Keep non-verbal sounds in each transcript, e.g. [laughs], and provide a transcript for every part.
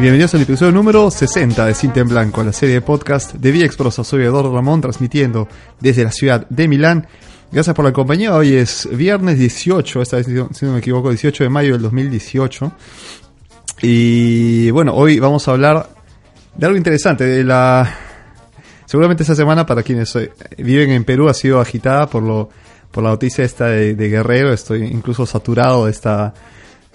Bienvenidos al episodio número 60 de Cinta en Blanco, la serie de podcast de Vía Exprosa. Soy Eduardo Ramón, transmitiendo desde la ciudad de Milán. Gracias por la compañía. Hoy es viernes 18, esta vez, si no me equivoco, 18 de mayo del 2018. Y bueno, hoy vamos a hablar de algo interesante, de la... Seguramente esta semana para quienes eh, viven en Perú ha sido agitada por lo por la noticia esta de Guerrero. Estoy incluso saturado de esta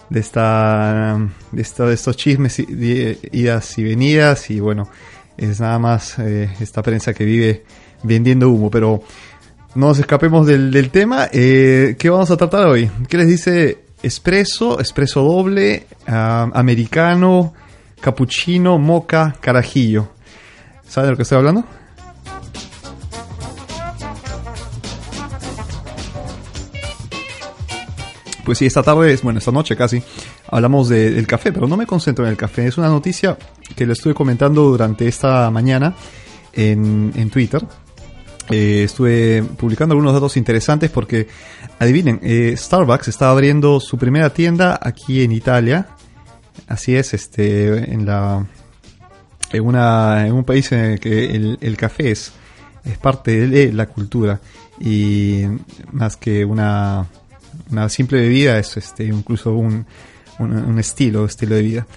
de esta de, esta, de estos chismes idas y venidas y bueno es nada más eh, esta prensa que vive vendiendo humo pero no nos escapemos del, del tema eh, ¿qué vamos a tratar hoy? ¿qué les dice espresso, espresso doble ah, americano cappuccino, moca, carajillo ¿saben de lo que estoy hablando? Pues sí, esta tarde, bueno, esta noche casi, hablamos de- del café, pero no me concentro en el café. Es una noticia que le estuve comentando durante esta mañana en, en Twitter. Eh, estuve publicando algunos datos interesantes porque, adivinen, eh, Starbucks está abriendo su primera tienda aquí en Italia. Así es, este, en la, en una, en un país en el que el, el café es, es parte de la cultura y más que una, una simple bebida es este incluso un, un, estilo, estilo de vida.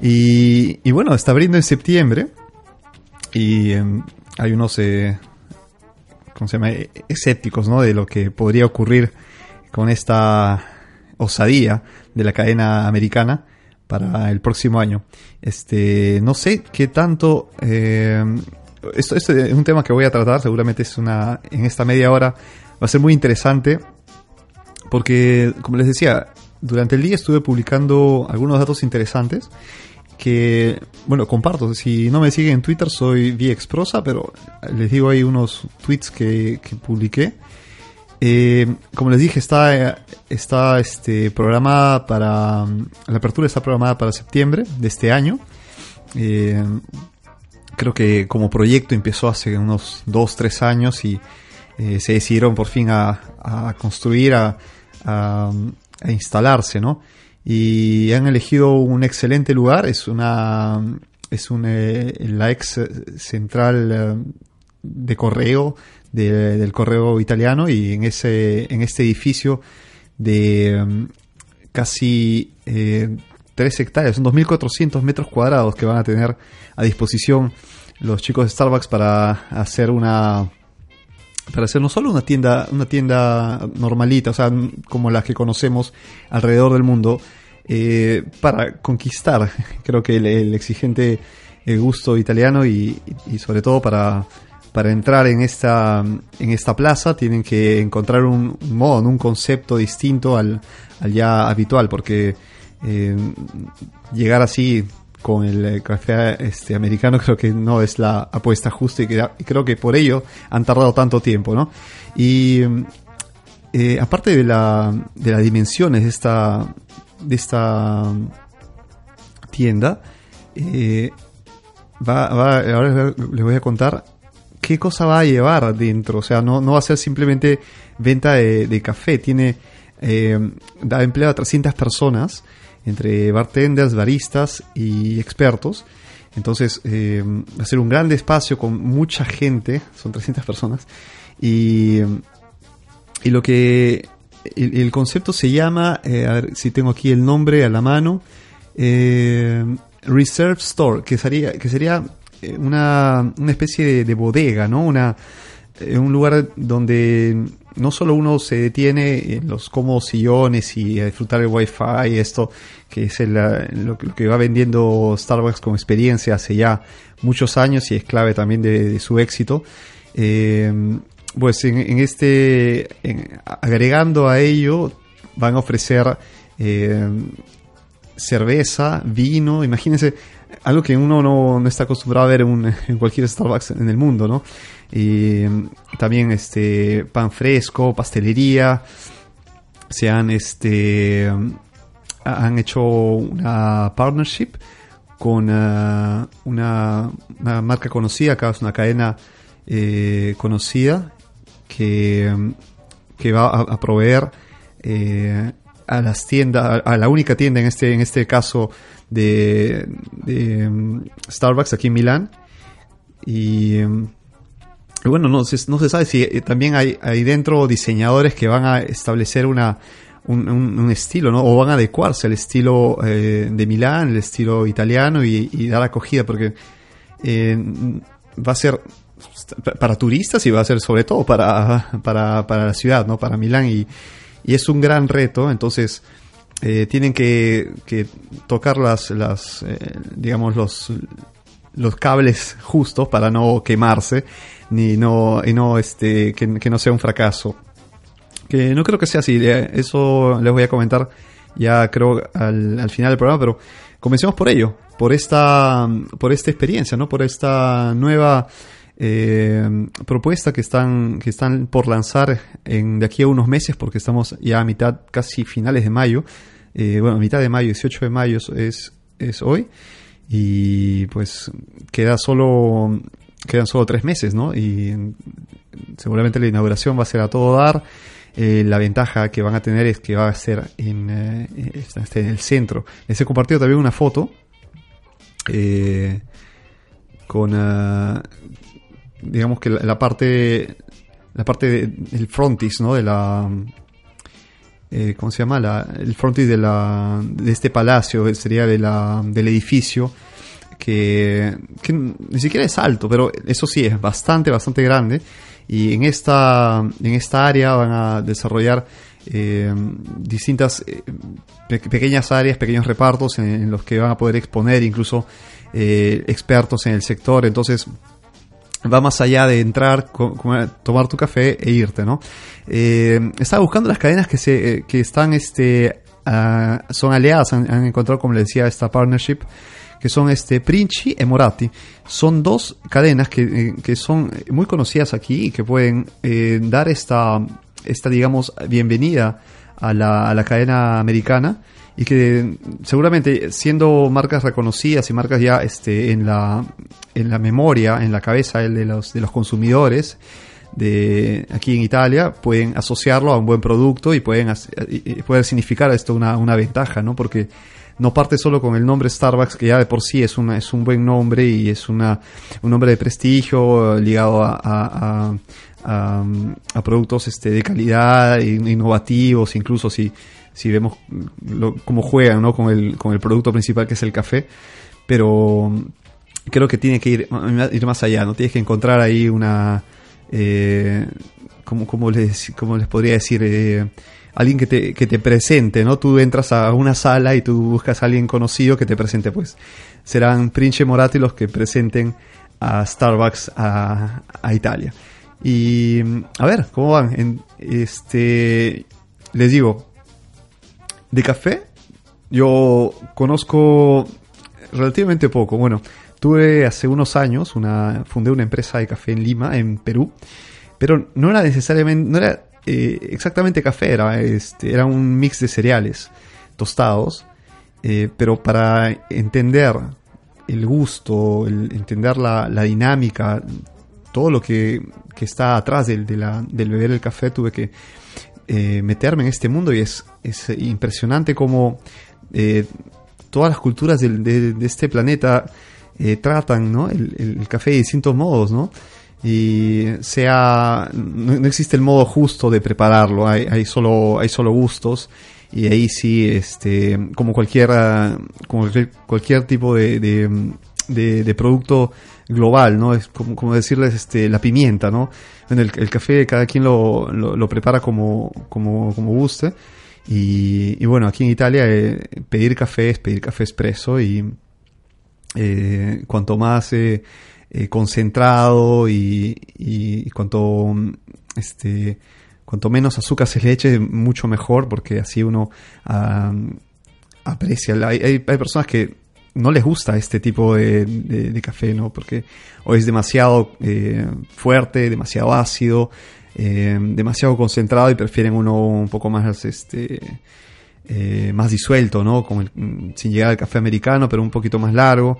Y, y bueno, está abriendo en septiembre y em, hay unos, eh, ¿cómo se llama? E- escépticos, ¿no? De lo que podría ocurrir con esta osadía de la cadena americana para el próximo año. Este, no sé qué tanto. eh, esto, esto es un tema que voy a tratar. Seguramente es una. En esta media hora va a ser muy interesante. Porque, como les decía, durante el día estuve publicando algunos datos interesantes que, bueno, comparto. Si no me siguen en Twitter, soy Viexprosa, pero les digo ahí unos tweets que, que publiqué. Eh, como les dije, está, está este, programada para. La apertura está programada para septiembre de este año. Eh, creo que como proyecto empezó hace unos 2-3 años y eh, se decidieron por fin a, a construir, a, a, instalarse, ¿no? Y han elegido un excelente lugar, es una es un, eh, la ex central eh, de correo de- del correo italiano y en ese en este edificio de casi eh, 3 hectáreas, son 2.400 metros cuadrados que van a tener a disposición los chicos de Starbucks para hacer una para hacer no solo una tienda una tienda normalita, o sea, como las que conocemos alrededor del mundo, eh, para conquistar, [laughs] creo que el, exigente eh, gusto italiano y, y sobre todo para para entrar en esta en esta plaza tienen que encontrar un modo, un concepto distinto al, al ya habitual, porque eh, llegar así con el eh, café este americano creo que no es la apuesta justa y, que- creo que por ello han tardado tanto tiempo, ¿no? Y eh, aparte de la de las dimensiones de esta de esta tienda eh, va, va- ahora les voy a contar qué cosa va a llevar dentro. O sea, no, no va a ser simplemente venta de, café. Tiene, da empleo a 300 personas, entre bartenders, baristas y expertos. Entonces, eh, va a ser un gran espacio con mucha gente, son 300 personas. Y, y lo que. El, concepto se llama, eh, a ver si tengo aquí el nombre a la mano, eh, Reserve Store, que sería, que sería eh, una, una especie de, de bodega, ¿no? Una, eh, un lugar donde no solo uno se detiene en los cómodos sillones y a disfrutar el wifi esto, que es el, eh, lo, que- lo que va vendiendo Starbucks como experiencia hace ya muchos años y es clave también de, de su éxito. Eh, pues en, en este, en- agregando a ello, van a ofrecer eh, cerveza, vino, imagínense, algo que uno no, está acostumbrado a ver en, en, cualquier Starbucks en el mundo, ¿no? Y también este pan fresco, pastelería, se han este han hecho una partnership con uh, una, una, marca conocida, acá es una cadena eh, conocida que, que va a, a proveer eh, a las tiendas, a, la única tienda en este, en este caso de, um, Starbucks aquí en Milán. Y, y bueno, no, se, no se sabe si eh, también hay, hay dentro diseñadores que van a establecer una, un, estilo, ¿no? O van a adecuarse al estilo eh, de Milán, el estilo italiano y, dar acogida, porque eh, va a ser para turistas y va a ser sobre todo para, [laughs] para, para la ciudad, ¿no? Para Milán y, y es un gran reto, entonces eh, tienen que, que, tocar las, las eh, digamos, los, los cables justos para no quemarse ni no, y no este, que, que no sea un fracaso que no creo que sea así. Eso les voy a comentar ya creo al, al, final del programa, pero comencemos por ello, por esta, por esta experiencia, ¿no? Por esta nueva eh, propuesta que están, que están por lanzar en, de aquí a unos meses, porque estamos ya a mitad, casi finales de mayo. Eh, bueno, mitad de mayo, 18 de mayo es, es hoy. Y pues queda solo, quedan solo tres meses, ¿no? Y seguramente la inauguración va a ser a todo dar. Eh, la ventaja que van a tener es que va a ser en, eh, en el centro. Les he compartido también una foto con, uh, digamos que la, parte, la parte del frontis, ¿no? De la, eh, ¿cómo se llama? La, el frontis de, la, de este palacio, sería de la, del edificio. Que, ni siquiera es alto, pero eso sí, es bastante, bastante grande y en esta, en esta área van a desarrollar eh, distintas eh, pe pequeñas áreas, pequeños repartos en, los que van a poder exponer incluso eh, expertos en el sector. Entonces va más allá de entrar, tomar tu café e irte, ¿no? Eh, estaba buscando las cadenas que se eh, que están este uh, son aliadas, han, encontrado como les decía esta partnership que son este Princi e Moratti. Son dos cadenas que, eh, que son muy conocidas aquí y que pueden eh, dar esta, esta, digamos, bienvenida a la, a la cadena americana y que seguramente siendo marcas reconocidas y marcas ya este, en, la, en la memoria, en la cabeza de los, de los consumidores, de aquí en Italia pueden asociarlo a un buen producto y pueden y significar esto una, una ventaja, ¿no? Porque no parte solo con el nombre Starbucks, que ya de por sí es, una, es un buen nombre y es una, un nombre de prestigio ligado a, a, a, a productos este, de calidad, innovativos, incluso si, si vemos lo, cómo juegan ¿no? con, el, con el producto principal que es el café. Pero creo que tiene que ir, ir más allá, ¿no? Tienes que encontrar ahí una... Eh, como, les, como les podría decir... Eh, alguien que te, que te presente, ¿no? Tú entras a una sala y tú buscas a alguien conocido que te presente, pues serán Prince Moratti los que presenten a Starbucks a, a Italia. Y a ver, ¿cómo van? Este, les digo, de café, yo conozco relativamente poco. Bueno, tuve hace unos años una, fundé una empresa de café en Lima, en Perú, pero no era necesariamente, no era eh, exactamente café, era, este, era un mix de cereales tostados, eh, pero para entender el gusto, entender la, la, dinámica, todo lo que, que está atrás del, de la, del beber el café, tuve que eh, meterme en este mundo y es, es impresionante cómo eh, todas las culturas de, de, este planeta eh, tratan ¿no? el, café de distintos modos, ¿no? y sea no, existe el modo justo de prepararlo hay, solo hay solo gustos y ahí sí este como cualquier como cualquier, tipo de, de, de, producto global no es como, como, decirles este la pimienta no en el, café cada quien lo, lo, lo, prepara como como como guste. Y, y bueno aquí en Italia eh, pedir café es pedir café expreso y eh, cuanto más eh, eh, concentrado y, y, cuanto este cuanto menos azúcar se le eche mucho mejor porque así uno aprecia. Hay, hay personas que no les gusta este tipo de, de- café, ¿no? Porque o es demasiado eh, fuerte, demasiado ácido, eh, demasiado concentrado y prefieren uno un poco más, este, eh, más disuelto, ¿no? Como el- mm, sin llegar al café americano, pero un poquito más largo.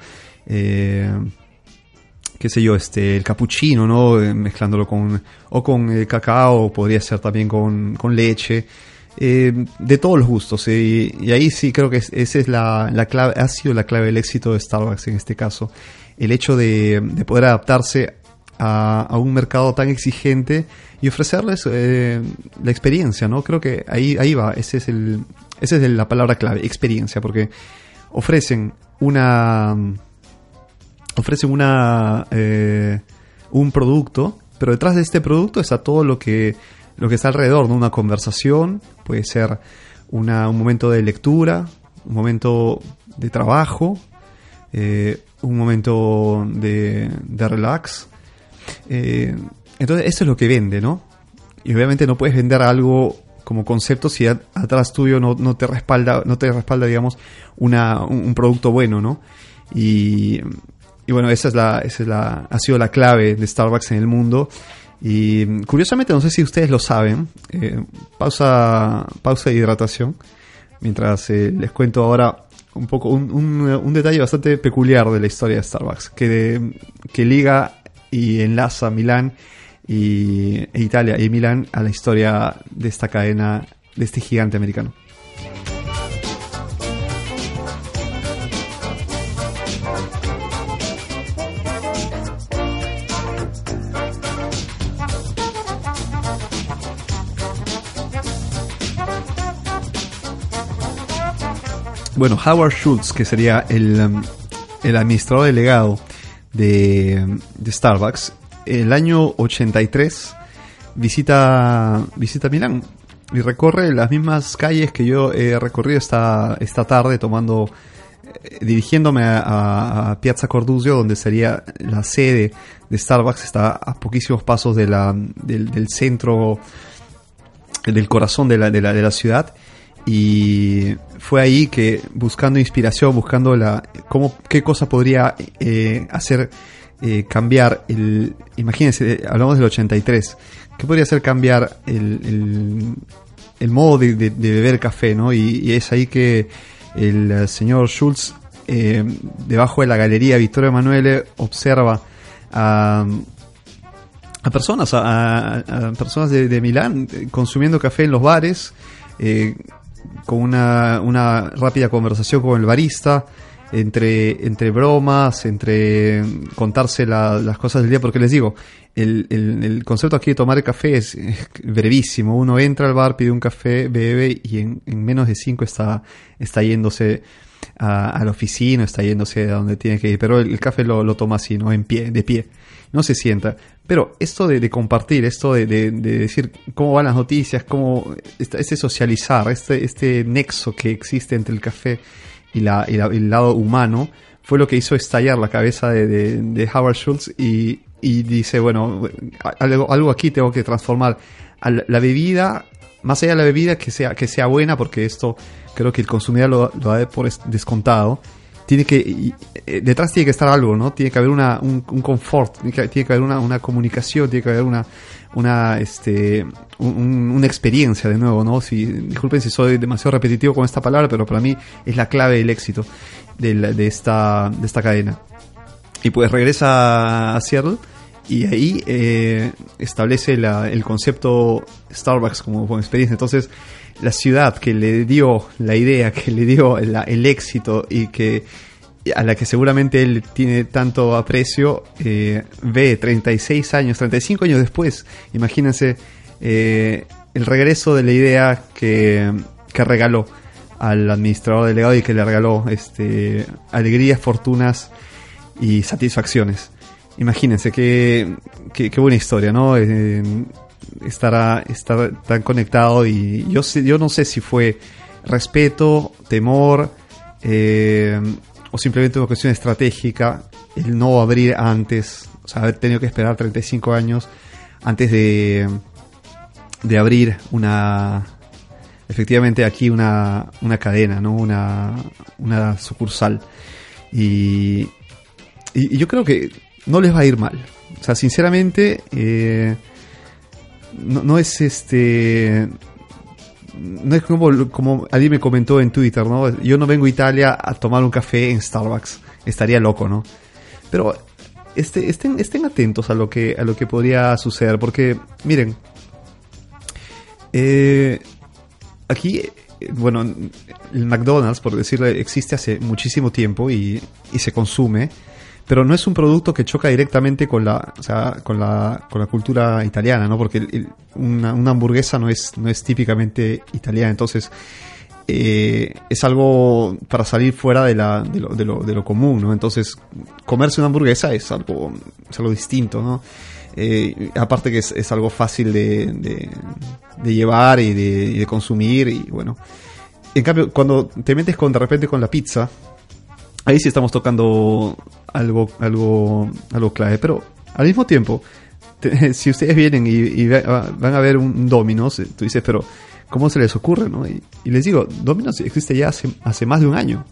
Qué sé yo, este, el capuchino, ¿no? Mezclándolo con, o con cacao, podría ser también con, con leche. Eh, de todos los gustos. eh, y, ahí sí creo que es- esa es la, la clave, ha sido la clave del éxito de Starbucks en este caso. El hecho de, de poder adaptarse a, un mercado tan exigente y ofrecerles eh, la experiencia, ¿no? Creo que ahí, ahí va, ese es el, esa es la palabra clave, experiencia, porque ofrecen una, ofrecen una un producto, pero detrás de este producto está todo lo que lo que está alrededor, ¿no? Una conversación, puede ser una- un momento de lectura, un momento de trabajo, eh, un momento de, de relax. Eh, entonces, eso es lo que vende, ¿no? Y obviamente no puedes vender algo como concepto si atrás tuyo no, no te respalda, no te respalda, digamos, una, un, producto bueno, ¿no? Y, y bueno, esa es la, esa ha sido la clave de Starbucks en el mundo. Y curiosamente, no sé si ustedes lo saben, eh, pausa, pausa de hidratación, mientras eh, les cuento ahora un poco un, un- detalle bastante peculiar de la historia de Starbucks, que, que liga y enlaza Milán y, e Italia y Milán a la historia de esta cadena, de este gigante americano. Bueno, Howard Schultz, que sería el, um, el administrador delegado de, de Starbucks, el año 83 visita, visita Milán y recorre las mismas calles que yo he recorrido esta, esta tarde tomando, eh, dirigiéndome a- a Piazza Corduzio, donde sería la sede de Starbucks, está a poquísimos pasos de la, del, del centro, del corazón de la, de la, de la ciudad y fue ahí que buscando inspiración, buscando la cómo qué cosa podría eh, hacer eh, cambiar el imagínense, eh, hablamos del 83, qué podría hacer cambiar el, el, el modo de, beber café, ¿no? Y, es ahí que el señor Schultz eh, debajo de la galería Vittorio Emanuele observa a a personas, a, personas de, de Milán consumiendo café en los bares, con una, una rápida conversación con el barista, entre, entre bromas, entre contarse la- las cosas del día, porque les digo, el, el- el concepto aquí de tomar el café es, brevísimo. Uno entra al bar, pide un café, bebe y en, en menos de cinco está, está yéndose a, la oficina, está yéndose a donde tiene que ir, pero el, el café lo, lo toma así, ¿no? En pie, de pie, no se sienta. Pero esto de, compartir, esto de, de- de decir cómo van las noticias, cómo este socializar, este, este nexo que existe entre el café y, la, y el lado humano, fue lo que hizo estallar la cabeza de, Howard Schultz y, y dice, bueno, algo, aquí tengo que transformar. La, bebida, más allá de la bebida, que sea, que sea buena, porque esto creo que el consumidor lo, lo da por es- descontado. Tiene que, eh, detrás tiene que estar algo, ¿no? Tiene que haber una, un, un confort, tiene que, tiene que haber una, una comunicación, tiene que haber una, una, este, un- una experiencia de nuevo, ¿no? Si, disculpen si soy demasiado repetitivo con esta palabra, pero para mí es la clave del éxito de, la- de esta, de esta cadena. Y pues regresa a Seattle y ahí eh, establece la- el concepto Starbucks como, como experiencia. Entonces, la ciudad que le dio la idea, que le dio el éxito y que a la que seguramente él tiene tanto aprecio, eh, ve 36 años, 35 años después, imagínense eh, el regreso de la idea que, que regaló al administrador delegado y que le regaló este, alegrías, fortunas y satisfacciones. Imagínense qué, qué, qué buena historia, ¿no? Estará, estar tan conectado y yo, sé- yo no sé si fue respeto, temor eh, o simplemente una cuestión estratégica el no abrir antes, o sea, haber tenido que esperar 35 años antes de, de abrir una, efectivamente aquí una, una cadena, ¿no? Una, una sucursal. Y, y, yo creo que no les va a ir mal. O sea, sinceramente, eh, no, es este. No es como, como alguien me comentó en Twitter, ¿no? Yo no vengo a Italia a tomar un café en Starbucks. Estaría loco, ¿no? Pero este, estén, estén atentos a lo, que, a lo que podría suceder, porque, miren, eh, aquí, bueno, el McDonald's, por decirle, existe hace muchísimo tiempo y, y se consume pero no es un producto que choca directamente con la, o sea, con la, con la cultura italiana, ¿no? Porque una, una, hamburguesa no es, no es típicamente italiana, entonces eh, es algo para salir fuera de, la, de, lo, de, lo, de lo común, ¿no? Entonces, comerse una hamburguesa es algo, es algo distinto, ¿no? Eh, aparte que es, es, algo fácil de, de, llevar y de, y de, consumir y bueno. En cambio, cuando te metes con de repente con la pizza, ahí sí estamos tocando algo, algo, algo clave. Pero al mismo tiempo, [laughs] si ustedes vienen y, van a ver un Domino's, tú dices, pero ¿cómo se les ocurre? No? Y, les digo, Domino's existe ya hace, más de un año.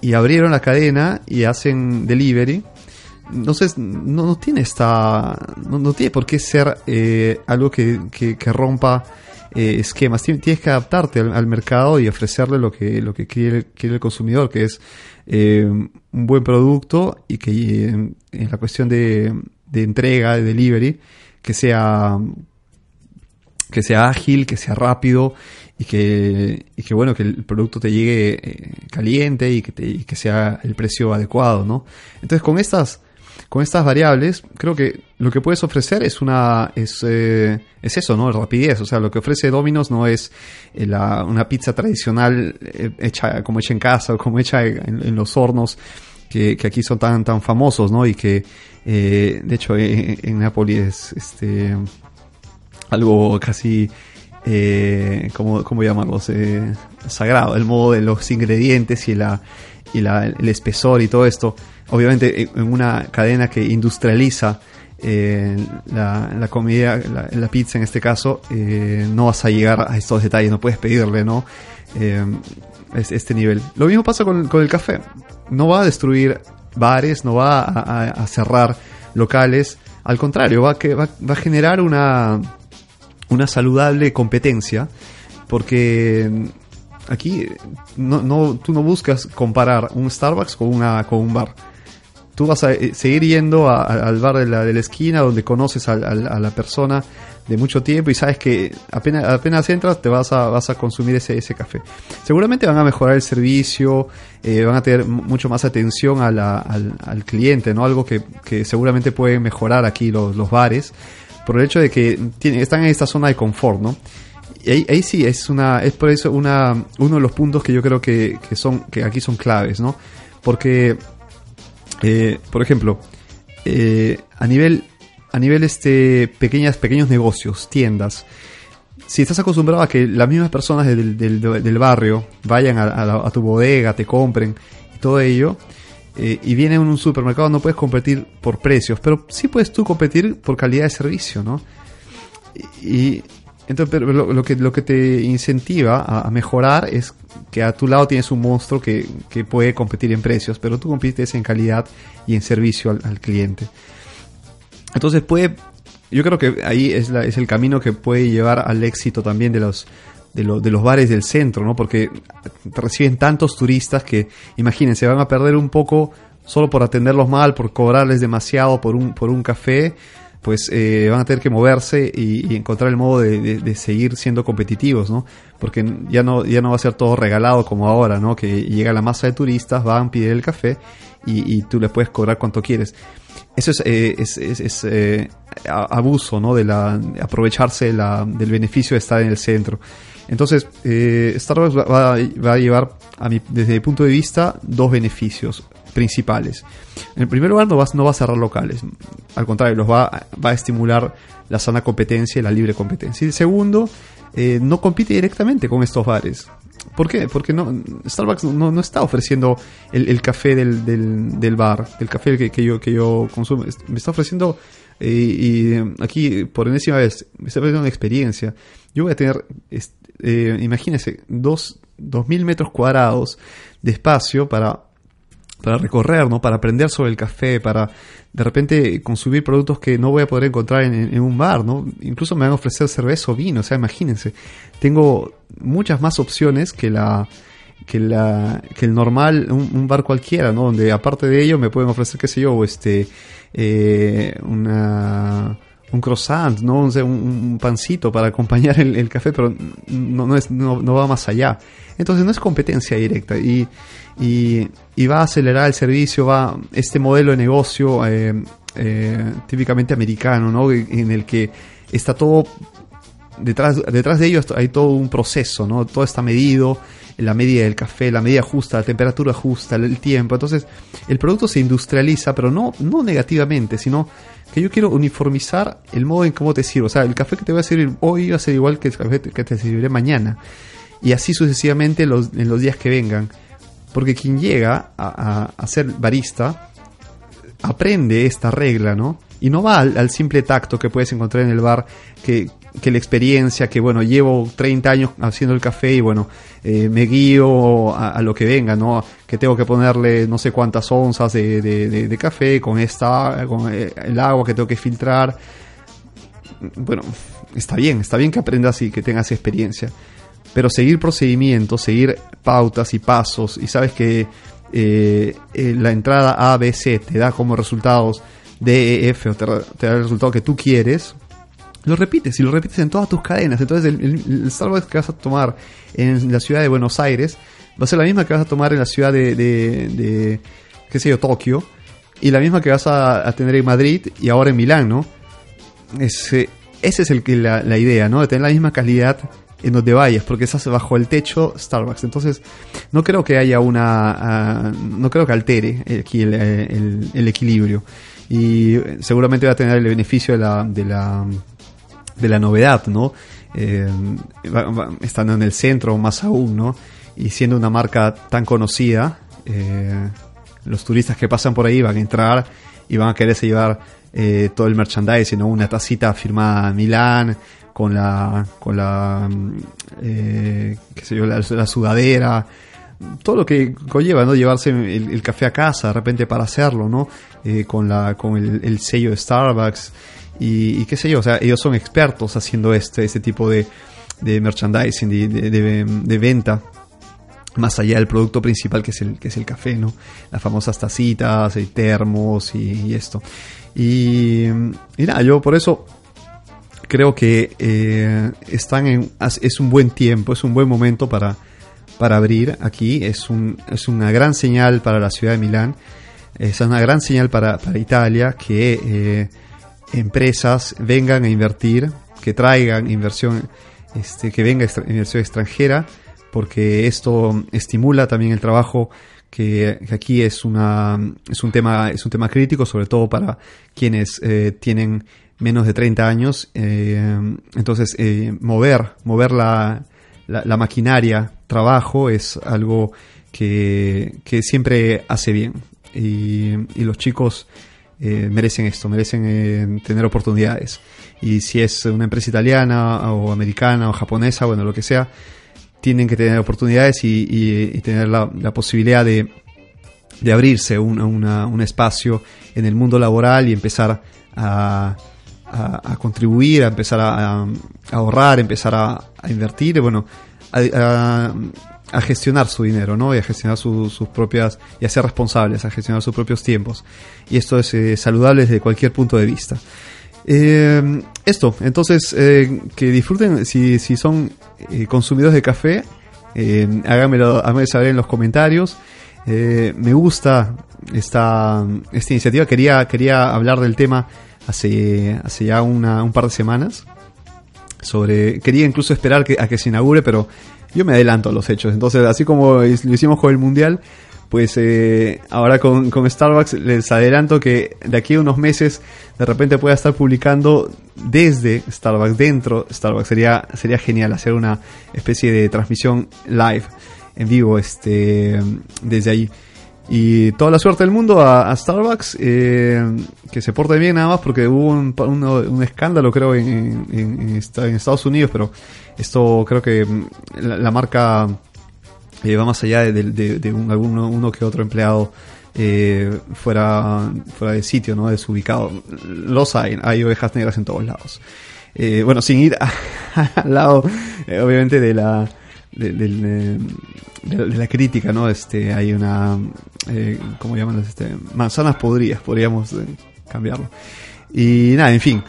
Y abrieron la cadena y hacen delivery. No, no tiene esta. No, tiene por qué ser eh, algo que, que, rompa eh, esquemas. Tienes que adaptarte al, mercado y ofrecerle lo que, lo que quiere, quiere el consumidor, que es eh, un buen producto y que en la cuestión de, de entrega, de delivery, que sea que sea ágil, que sea rápido y que, y que bueno, que el producto te llegue eh, caliente y que, te, que sea el precio adecuado, ¿no? Entonces con estas, con estas variables, creo que lo que puedes ofrecer es una, es, eh, es eso, ¿no? Rapidez, o sea, lo que ofrece Domino's no es eh, la, una pizza tradicional hecha, como hecha en casa o como hecha en, los hornos que, que, aquí son tan, tan famosos, ¿no? Y que, de hecho, en, en Nápoles es, este, algo casi, eh, ¿cómo, cómo llamarlos? Eh, sagrado, el modo de los ingredientes y, la, y la, el espesor y todo esto. Obviamente en una cadena que industrializa eh, la, comida, la, pizza en este caso, eh, no vas a llegar a estos detalles, no puedes pedirle, ¿no? Eh, este nivel. Lo mismo pasa con, el café. No va a destruir bares, no va a, a, cerrar locales. Al contrario, va, que, va, va a generar una, una saludable competencia, porque aquí no, no, tú no buscas comparar un Starbucks con, una, con un bar. Tú vas a eh, seguir yendo al bar de la, de la, esquina donde conoces a, la persona de mucho tiempo y sabes que apenas, apenas entras te vas a, vas a consumir ese, ese café. Seguramente van a mejorar el servicio, eh, van a tener mucho más atención a al, al, cliente, ¿no? Algo que, que seguramente pueden mejorar aquí los, los bares por el hecho de que están en esta zona de confort, ¿no? Y ahí, ahí, sí es una es por eso una uno de los puntos que yo creo que, que son que aquí son claves, ¿no? Porque eh, por ejemplo eh, a nivel a nivel este pequeñas pequeños negocios tiendas si estás acostumbrado a que las mismas personas del, del, barrio vayan a, tu bodega te compren y todo ello eh, y viene en un supermercado, no puedes competir por precios, pero sí puedes tú competir por calidad de servicio, ¿no? Y, entonces, pero lo, que, lo que te incentiva a, mejorar es que a tu lado tienes un monstruo que, que, puede competir en precios, pero tú compites en calidad y en servicio al, al cliente. Entonces puede, yo creo que ahí es, la, es el camino que puede llevar al éxito también de los, de, de, los bares del centro, ¿no? Porque reciben tantos turistas que, imagínense, van a perder un poco solo por atenderlos mal, por cobrarles demasiado por un, por un café, pues eh, van a tener que moverse y, encontrar el modo de, de, seguir siendo competitivos, ¿no? Porque ya no, ya no va a ser todo regalado como ahora, ¿no? Que llega la masa de turistas, van, piden el café y, y tú les puedes cobrar cuanto quieres. Eso es, eh, es, es, es eh, abuso, ¿no? De la, aprovecharse la, del beneficio de estar en el centro. Entonces, eh, Starbucks va, a llevar, a mi, desde mi punto de vista, dos beneficios principales. En primer lugar, no va, a cerrar locales. Al contrario, los va, a estimular la sana competencia y la libre competencia. Y segundo, eh, no compite directamente con estos bares. ¿Por qué? Porque no, Starbucks no, está ofreciendo el, el café del, bar, el café que, yo, que yo consumo. Me está ofreciendo, eh, y aquí por enésima vez, me está ofreciendo una experiencia. Yo voy a tener eh, imagínense, dos, dos mil metros cuadrados de espacio para, para recorrer, ¿no? Para aprender sobre el café, para de repente consumir productos que no voy a poder encontrar en, un bar, ¿no? Incluso me van a ofrecer cerveza o vino, o sea, imagínense. Tengo muchas más opciones que la, que, la, que el normal, un, bar cualquiera, ¿no? Donde aparte de ello me pueden ofrecer, qué sé yo, este, eh, una, un croissant, ¿no? Un, pancito para acompañar el, café, pero no, no, es, no, va más allá. Entonces no es competencia directa y, y, y, va a acelerar el servicio, va este modelo de negocio eh, eh, típicamente americano, ¿no? En el que está todo detrás, detrás de ello hay todo un proceso, ¿no? Todo está medido, la medida del café, la medida justa, la temperatura justa, el tiempo. Entonces, el producto se industrializa, pero no, no negativamente, sino que yo quiero uniformizar el modo en cómo te sirvo. O sea, el café que te voy a servir hoy va a ser igual que el café que te serviré mañana. Y así sucesivamente los, en los días que vengan. Porque quien llega a, ser barista aprende esta regla, ¿no? Y no va al, al, simple tacto que puedes encontrar en el bar, que, que la experiencia, que bueno, llevo 30 años haciendo el café y bueno, eh, me guío a, lo que venga, ¿no? Que tengo que ponerle no sé cuántas onzas de, de, café con esta, con eh, el agua que tengo que filtrar. Bueno, está bien, está bien que aprendas y que tengas experiencia. Pero seguir procedimientos, seguir pautas y pasos, y sabes que eh, la entrada A, B, C te da como resultados D, E, F, o te, te da el resultado que tú quieres, lo repites y lo repites en todas tus cadenas. Entonces el, Starbucks que vas a tomar en la ciudad de Buenos Aires va a ser la misma que vas a tomar en la ciudad de, de, qué sé yo, Tokio. Y la misma que vas a, tener en Madrid y ahora en Milán, ¿no? Ese, esa es el, la, la idea, ¿no? De tener la misma calidad en donde vayas, porque estás bajo el techo Starbucks. Entonces, no creo que haya una. Ah, no creo que altere aquí el, el, equilibrio. Y seguramente va a tener el beneficio de la de la novedad, ¿no? Eh, estando en el centro más aún, ¿no? Y siendo una marca tan conocida, eh, los turistas que pasan por ahí van a entrar y van a quererse llevar eh, todo el merchandising, ¿no? Una tacita firmada en Milán, con la, con la, qué sé yo, la, sudadera, todo lo que conlleva, ¿no? Llevarse el, café a casa de repente para hacerlo, ¿no? con la, con el sello de Starbucks. Y, qué sé yo, o sea, ellos son expertos haciendo este, este tipo de, de merchandising, de, de, venta más allá del producto principal que es el, que es el café, ¿no? Las famosas tacitas, y termos y, esto. Y, nada, yo por eso creo que eh, están en, es un buen tiempo, es un buen momento para, para abrir aquí, es, un, es una gran señal para la ciudad de Milán, es una gran señal para, para Italia que... Eh, empresas vengan a invertir, que traigan inversión, este, que venga inversión extranjera, porque esto estimula también el trabajo que, aquí es una es un tema es un tema crítico sobre todo para quienes eh, tienen menos de 30 años eh, entonces eh, mover mover la, la, maquinaria trabajo es algo que, que siempre hace bien. Y, y los chicos eh, merecen esto, merecen eh, tener oportunidades. Y si es una empresa italiana o americana o japonesa, bueno, lo que sea, tienen que tener oportunidades y, tener la, posibilidad de, abrirse un, espacio en el mundo laboral y empezar a, a, contribuir, a empezar a, ahorrar, empezar a, invertir, bueno, a, a gestionar su dinero, ¿no? Y a gestionar sus propias, y a ser responsables, a gestionar sus propios tiempos. Y esto es eh, saludable desde cualquier punto de vista. Eh, esto, entonces, eh, que disfruten, si, si son consumidores de café, háganmelo, saber en los comentarios. me gusta esta, esta iniciativa, quería, quería hablar del tema hace, hace ya una, un par de semanas. Sobre, quería incluso esperar a que se inaugure, pero yo me adelanto a los hechos. Entonces, así como lo hicimos con el Mundial, pues eh, ahora con, Starbucks les adelanto que de aquí a unos meses de repente pueda estar publicando desde Starbucks, dentro Starbucks. Sería, sería genial hacer una especie de transmisión live, en vivo, este, desde ahí. Y toda la suerte del mundo a, Starbucks, eh, que se porte bien nada más porque hubo un, escándalo creo en, en, Estados Unidos, pero esto creo que mm, la, marca eh, va más allá de, un, alguno, uno que otro empleado eh, fuera, fuera de sitio, ¿no? Desubicado. Los hay, hay ovejas negras en todos lados. Eh, bueno, sin ir [laughs] al lado, obviamente, de la de, la crítica, ¿no? Este, hay una, eh, ¿cómo llaman? Este, manzanas podrías, podríamos eh, cambiarlo. Y nada, en fin.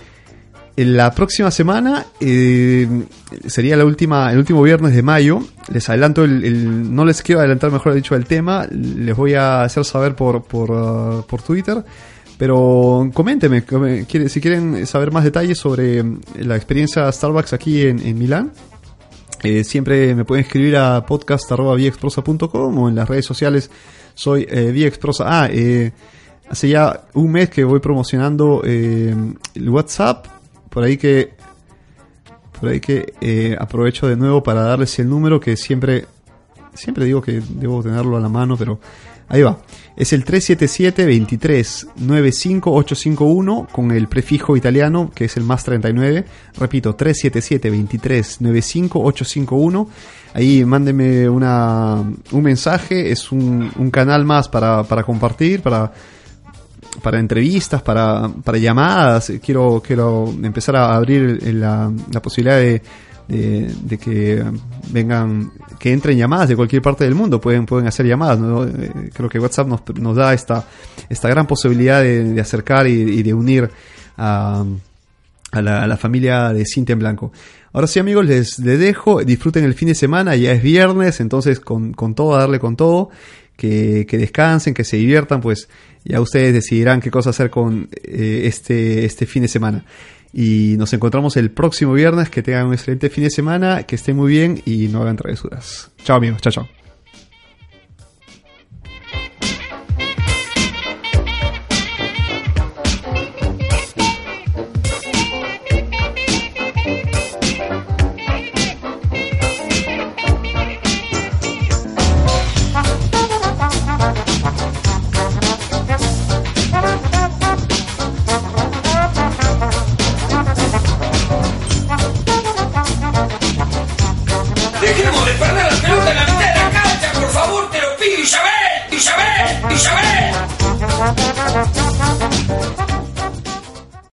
La próxima semana eh, sería la última, el último viernes de mayo. Les adelanto el, no les quiero adelantar, mejor dicho, el tema. Les voy a hacer saber por, por, uh, por Twitter. Pero coménteme, si quieren saber más detalles sobre la experiencia Starbucks aquí en, en Milán, eh, siempre me pueden escribir a podcast.viexprosa.com o en las redes sociales soy eh. Ah, eh, hace ya un mes que voy promocionando eh, el WhatsApp, por ahí que por ahí que aprovecho de nuevo para darles el número que siempre siempre digo que debo tenerlo a la mano, pero Ahí va. Es el 377-23-95851 con el prefijo italiano que es el más 39. Repito, 377-23-95851. Ahí mándeme una, un mensaje. Es un, un canal más para, para compartir, para, para entrevistas, para, para llamadas. Quiero, quiero empezar a abrir la, la posibilidad de de, que vengan, que entren llamadas de cualquier parte del mundo, pueden, pueden hacer llamadas. Eh, creo que WhatsApp nos, nos da esta, esta gran posibilidad de, acercar y, de unir a, a, la, familia de Cinta en Blanco. Ahora sí amigos, les, les, dejo, disfruten el fin de semana, ya es viernes, entonces con, con todo, a darle con todo, que, que descansen, que se diviertan, pues ya ustedes decidirán qué cosa hacer con eh, este, este fin de semana. Y nos encontramos el próximo viernes. Que tengan un excelente fin de semana, que estén muy bien y no hagan travesuras. Chao amigos, chao, chao.